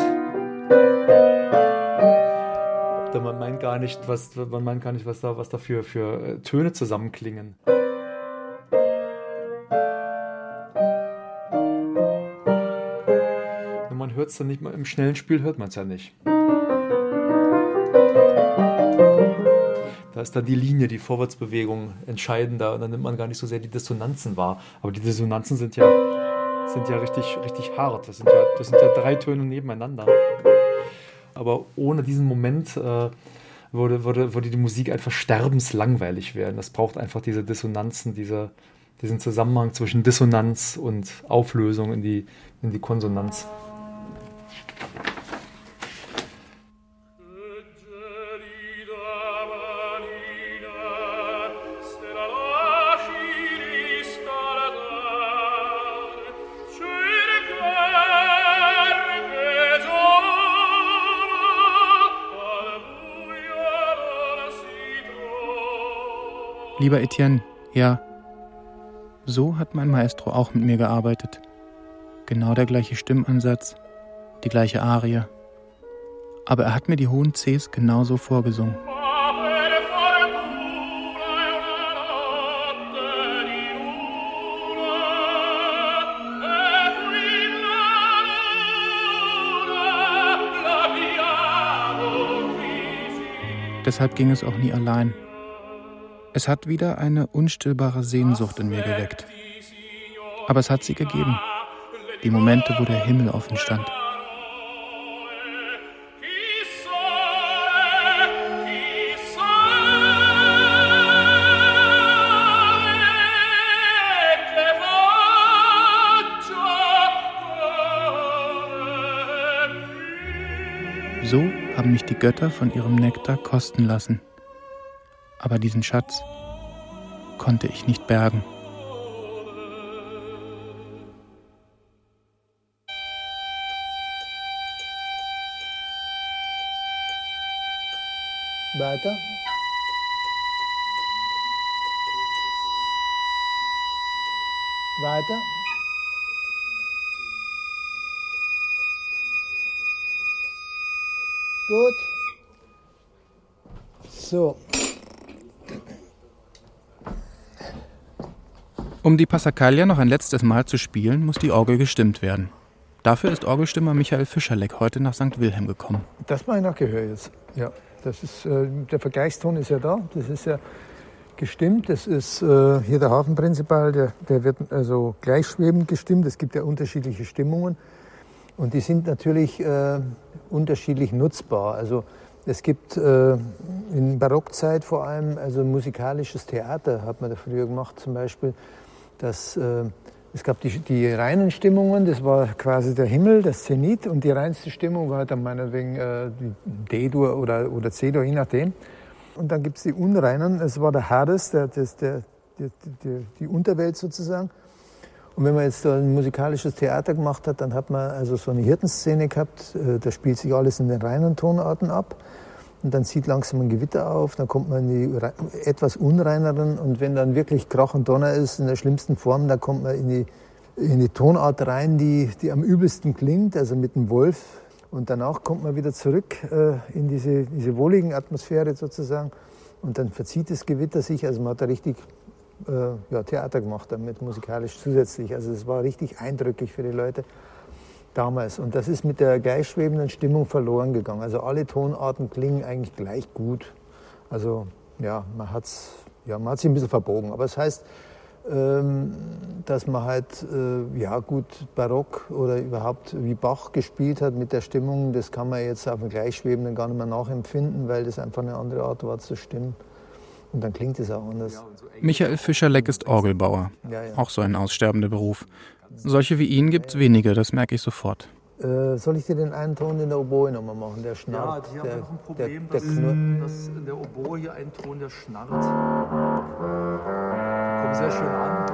dann man meint gar nicht, was, man meint gar nicht, was da, was da für, für äh, Töne zusammenklingen. man hört es dann nicht mal im schnellen Spiel, hört man es ja nicht. Da ist dann die Linie, die Vorwärtsbewegung entscheidender und dann nimmt man gar nicht so sehr die Dissonanzen wahr. Aber die Dissonanzen sind ja, sind ja richtig, richtig hart. Das sind ja, das sind ja drei Töne nebeneinander. Aber ohne diesen Moment äh, würde, würde, würde die Musik einfach sterbenslangweilig werden. Das braucht einfach diese Dissonanzen, diese, diesen Zusammenhang zwischen Dissonanz und Auflösung in die, in die Konsonanz. Lieber Etienne, ja, so hat mein Maestro auch mit mir gearbeitet. Genau der gleiche Stimmansatz, die gleiche Arie. Aber er hat mir die hohen Cs genauso vorgesungen. Deshalb ging es auch nie allein. Es hat wieder eine unstillbare Sehnsucht in mir geweckt. Aber es hat sie gegeben. Die Momente, wo der Himmel offen stand. So haben mich die Götter von ihrem Nektar kosten lassen. Aber diesen Schatz konnte ich nicht bergen. Weiter. Weiter. Gut. So. Um die Passacaglia noch ein letztes Mal zu spielen, muss die Orgel gestimmt werden. Dafür ist Orgelstimmer Michael Fischerleck heute nach St. Wilhelm gekommen. Das mache ich nach Gehör jetzt. Ja, das ist, äh, der Vergleichston ist ja da. Das ist ja gestimmt. Das ist äh, hier der Hafenprinzipal, der, der wird also gleichschwebend gestimmt. Es gibt ja unterschiedliche Stimmungen. Und die sind natürlich äh, unterschiedlich nutzbar. Also es gibt äh, in Barockzeit vor allem also musikalisches Theater, hat man da früher gemacht zum Beispiel. Das, äh, es gab die, die reinen Stimmungen, das war quasi der Himmel, das Zenit und die reinste Stimmung war dann meinetwegen äh, D-Dur oder, oder C-Dur, je nachdem. Und dann gibt es die unreinen, es war der Hades, der, der, der, die, die Unterwelt sozusagen. Und wenn man jetzt ein musikalisches Theater gemacht hat, dann hat man also so eine Hirtenszene gehabt, äh, da spielt sich alles in den reinen Tonarten ab. Und dann zieht langsam ein Gewitter auf, dann kommt man in die etwas unreineren und wenn dann wirklich Krach und Donner ist, in der schlimmsten Form, dann kommt man in die, in die Tonart rein, die, die am übelsten klingt, also mit dem Wolf. Und danach kommt man wieder zurück äh, in diese, diese wohligen Atmosphäre sozusagen. Und dann verzieht das Gewitter sich, also man hat da richtig äh, ja, Theater gemacht damit, musikalisch zusätzlich. Also es war richtig eindrücklich für die Leute. Damals. Und das ist mit der gleichschwebenden Stimmung verloren gegangen. Also alle Tonarten klingen eigentlich gleich gut. Also ja, man, hat's, ja, man hat sich ein bisschen verbogen. Aber es das heißt, ähm, dass man halt, äh, ja gut, Barock oder überhaupt wie Bach gespielt hat mit der Stimmung, das kann man jetzt auf dem Gleichschwebenden gar nicht mehr nachempfinden, weil das einfach eine andere Art war zu stimmen. Und dann klingt es auch anders. Michael Fischer-Leck ist Orgelbauer. Ja, ja. Auch so ein aussterbender Beruf. Solche wie ihn gibt es wenige, das merke ich sofort. Äh, soll ich dir den einen Ton in der Oboe nochmal machen, der schnarrt? Ja, die haben noch ein Problem, der, der, der dass, dass in der Oboe hier ein Ton, der schnarrt. Kommt sehr schön an.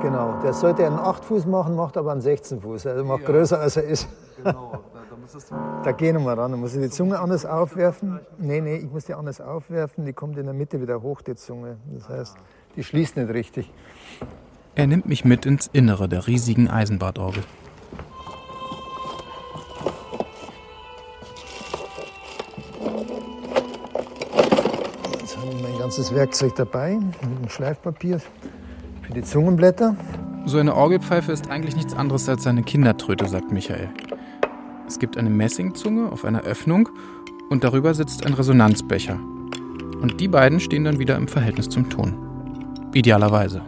Genau, der sollte einen 8 Fuß machen, macht aber einen 16 Fuß, also macht ja. größer als er ist. Genau, da, da [LAUGHS] müsstest du... Da gehen wir ran, da muss ich die Zunge anders aufwerfen. Nee, nee, ich muss die anders aufwerfen, die kommt in der Mitte wieder hoch, die Zunge. Das heißt, die schließt nicht richtig. Er nimmt mich mit ins Innere der riesigen Eisenbadorgel. Jetzt habe ich mein ganzes Werkzeug dabei, mit dem Schleifpapier für die Zungenblätter. So eine Orgelpfeife ist eigentlich nichts anderes als eine Kindertröte, sagt Michael. Es gibt eine Messingzunge auf einer Öffnung und darüber sitzt ein Resonanzbecher. Und die beiden stehen dann wieder im Verhältnis zum Ton. Idealerweise.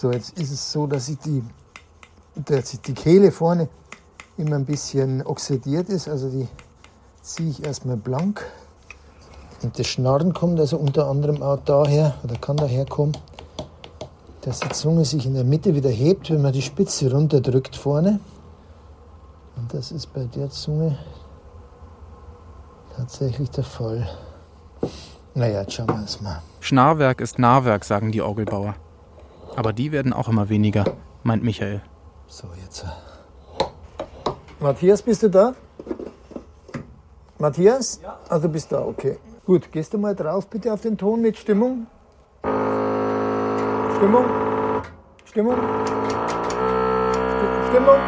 So, jetzt ist es so, dass, ich die, dass die Kehle vorne immer ein bisschen oxidiert ist. Also die ziehe ich erstmal blank. Und das Schnarren kommt also unter anderem auch daher, oder kann daher kommen, dass die Zunge sich in der Mitte wieder hebt, wenn man die Spitze runterdrückt vorne. Und das ist bei der Zunge tatsächlich der Fall. Naja, jetzt schauen wir es mal. Schnarrwerk ist Nahwerk, sagen die Orgelbauer. Aber die werden auch immer weniger, meint Michael. So, jetzt. Matthias, bist du da? Matthias? Ja. Ah, du bist da, okay. Gut, gehst du mal drauf bitte auf den Ton mit Stimmung? Stimmung? Stimmung? Stimmung?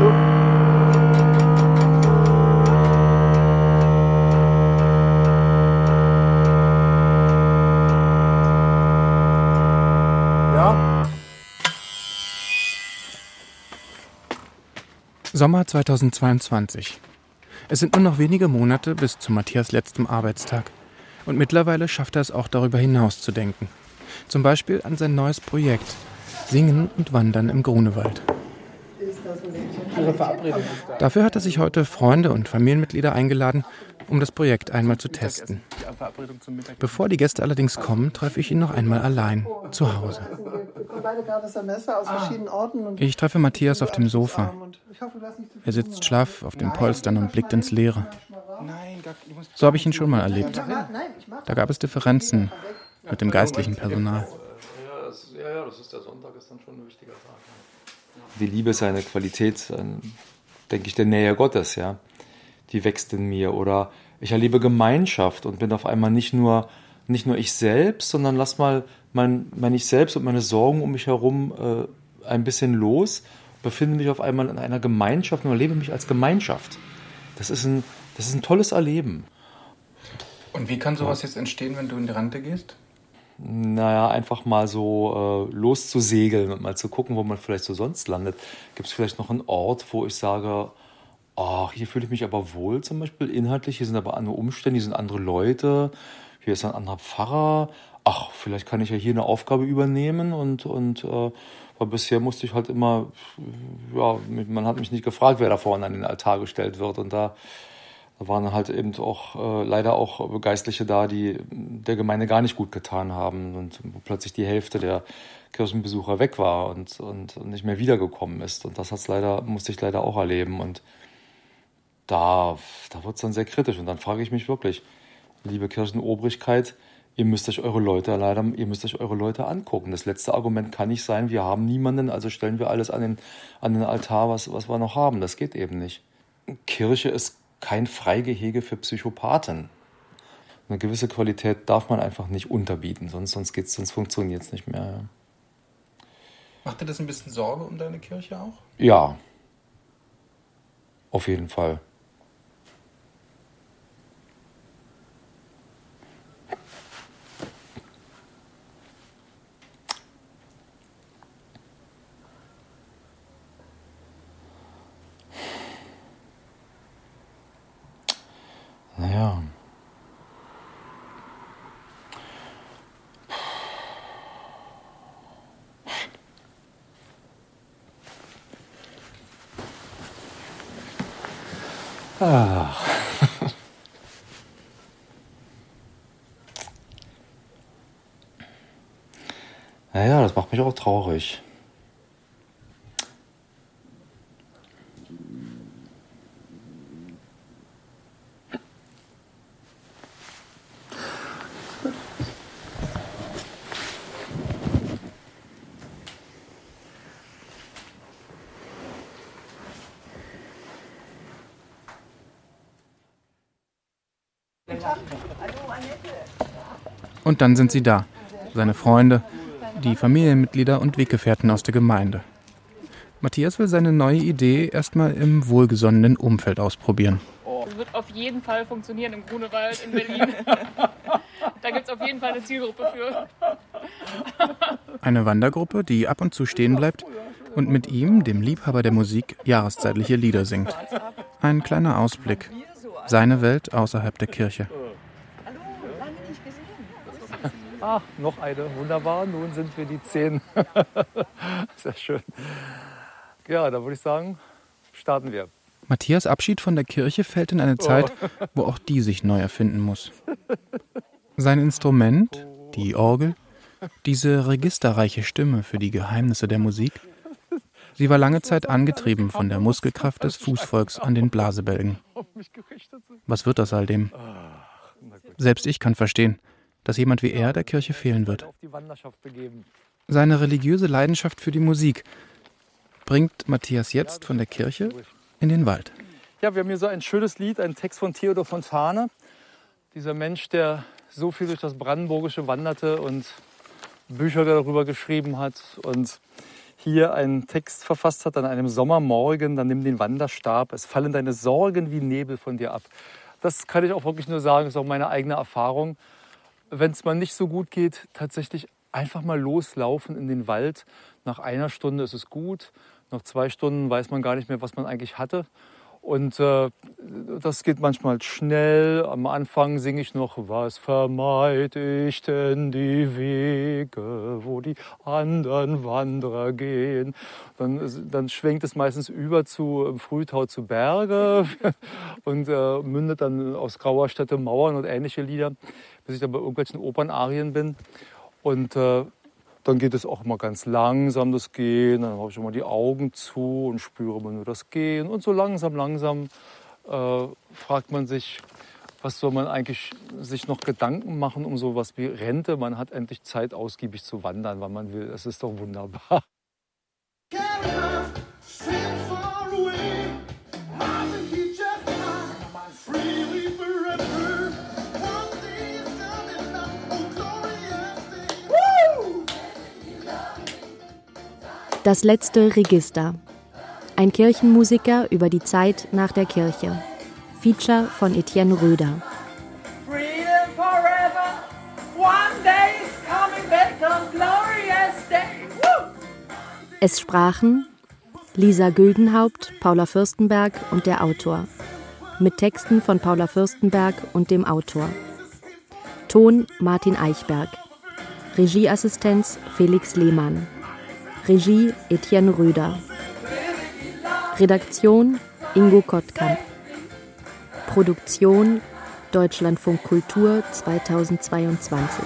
Du. Sommer 2022. Es sind nur noch wenige Monate bis zu Matthias letztem Arbeitstag. Und mittlerweile schafft er es auch darüber hinaus zu denken. Zum Beispiel an sein neues Projekt Singen und Wandern im Grunewald. Dafür hat er sich heute Freunde und Familienmitglieder eingeladen, um das Projekt einmal zu testen. Bevor die Gäste allerdings kommen, treffe ich ihn noch einmal allein, zu Hause. Ich treffe Matthias auf dem Sofa. Er sitzt schlaff auf den Polstern und blickt ins Leere. So habe ich ihn schon mal erlebt. Da gab es Differenzen mit dem geistlichen Personal. Ja, das ist der Sonntag, ist dann schon ein wichtiger Tag. Die Liebe ist eine Qualität, denke ich, der Nähe Gottes, ja. Die wächst in mir. Oder ich erlebe Gemeinschaft und bin auf einmal nicht nur, nicht nur ich selbst, sondern lass mal mein, mein Ich selbst und meine Sorgen um mich herum äh, ein bisschen los, befinde mich auf einmal in einer Gemeinschaft und erlebe mich als Gemeinschaft. Das ist ein, das ist ein tolles Erleben. Und wie kann sowas jetzt entstehen, wenn du in die Rente gehst? naja, einfach mal so äh, loszusegeln und mal zu gucken, wo man vielleicht so sonst landet. Gibt es vielleicht noch einen Ort, wo ich sage, ach, hier fühle ich mich aber wohl zum Beispiel inhaltlich, hier sind aber andere Umstände, hier sind andere Leute, hier ist ein anderer Pfarrer. Ach, vielleicht kann ich ja hier eine Aufgabe übernehmen und, und äh, weil bisher musste ich halt immer, ja, man hat mich nicht gefragt, wer da vorne an den Altar gestellt wird und da da waren halt eben auch äh, leider auch Geistliche da, die der Gemeinde gar nicht gut getan haben und plötzlich die Hälfte der Kirchenbesucher weg war und, und, nicht mehr wiedergekommen ist. Und das hat's leider, musste ich leider auch erleben. Und da, da wird es dann sehr kritisch. Und dann frage ich mich wirklich, liebe Kirchenobrigkeit, ihr müsst euch eure Leute leider, ihr müsst euch eure Leute angucken. Das letzte Argument kann nicht sein, wir haben niemanden, also stellen wir alles an den, an den Altar, was, was wir noch haben. Das geht eben nicht. Kirche ist kein Freigehege für Psychopathen. Eine gewisse Qualität darf man einfach nicht unterbieten, sonst, sonst, sonst funktioniert es nicht mehr. Ja. Macht dir das ein bisschen Sorge um deine Kirche auch? Ja, auf jeden Fall. Ah. Naja, das macht mich auch traurig. Und dann sind sie da, seine Freunde, die Familienmitglieder und Weggefährten aus der Gemeinde. Matthias will seine neue Idee erstmal im wohlgesonnenen Umfeld ausprobieren. Das wird auf jeden Fall funktionieren im Grunewald in Berlin. [LAUGHS] da gibt es auf jeden Fall eine Zielgruppe für. Eine Wandergruppe, die ab und zu stehen bleibt und mit ihm, dem Liebhaber der Musik, jahreszeitliche Lieder singt. Ein kleiner Ausblick. Seine Welt außerhalb der Kirche. Ah, noch eine. Wunderbar. Nun sind wir die zehn. [LAUGHS] Sehr schön. Ja, da würde ich sagen, starten wir. Matthias Abschied von der Kirche fällt in eine Zeit, wo auch die sich neu erfinden muss. Sein Instrument, die Orgel, diese registerreiche Stimme für die Geheimnisse der Musik, sie war lange Zeit angetrieben von der Muskelkraft des Fußvolks an den Blasebälgen. Was wird aus all dem? Selbst ich kann verstehen, dass jemand wie er der Kirche fehlen wird. Seine religiöse Leidenschaft für die Musik bringt Matthias jetzt von der Kirche in den Wald. Ja, wir haben hier so ein schönes Lied, einen Text von Theodor Fontane. Dieser Mensch, der so viel durch das Brandenburgische wanderte und Bücher darüber geschrieben hat und hier einen Text verfasst hat an einem Sommermorgen, dann nimm den Wanderstab, es fallen deine Sorgen wie Nebel von dir ab. Das kann ich auch wirklich nur sagen, ist auch meine eigene Erfahrung. Wenn es mal nicht so gut geht, tatsächlich einfach mal loslaufen in den Wald. Nach einer Stunde ist es gut, nach zwei Stunden weiß man gar nicht mehr, was man eigentlich hatte. Und äh, das geht manchmal schnell. Am Anfang singe ich noch, was vermeide ich denn die Wege, wo die anderen Wanderer gehen. Dann, dann schwenkt es meistens über zu Frühtau zu Berge [LAUGHS] und äh, mündet dann aus Grauerstädte Mauern und ähnliche Lieder, bis ich dann bei irgendwelchen Opernarien bin. Und äh, dann geht es auch mal ganz langsam, das Gehen. Dann habe ich immer die Augen zu und spüre immer nur das Gehen. Und so langsam, langsam äh, fragt man sich, was soll man eigentlich sich noch Gedanken machen um sowas wie Rente? Man hat endlich Zeit, ausgiebig zu wandern, wann man will. Das ist doch wunderbar. Das letzte Register. Ein Kirchenmusiker über die Zeit nach der Kirche. Feature von Etienne Röder. Freedom forever. One day is coming back on glorious day. Woo! Es sprachen Lisa Güldenhaupt, Paula Fürstenberg und der Autor. Mit Texten von Paula Fürstenberg und dem Autor. Ton Martin Eichberg. Regieassistenz Felix Lehmann. Regie Etienne Röder. Redaktion Ingo Kottkamp. Produktion Deutschlandfunk Kultur 2022.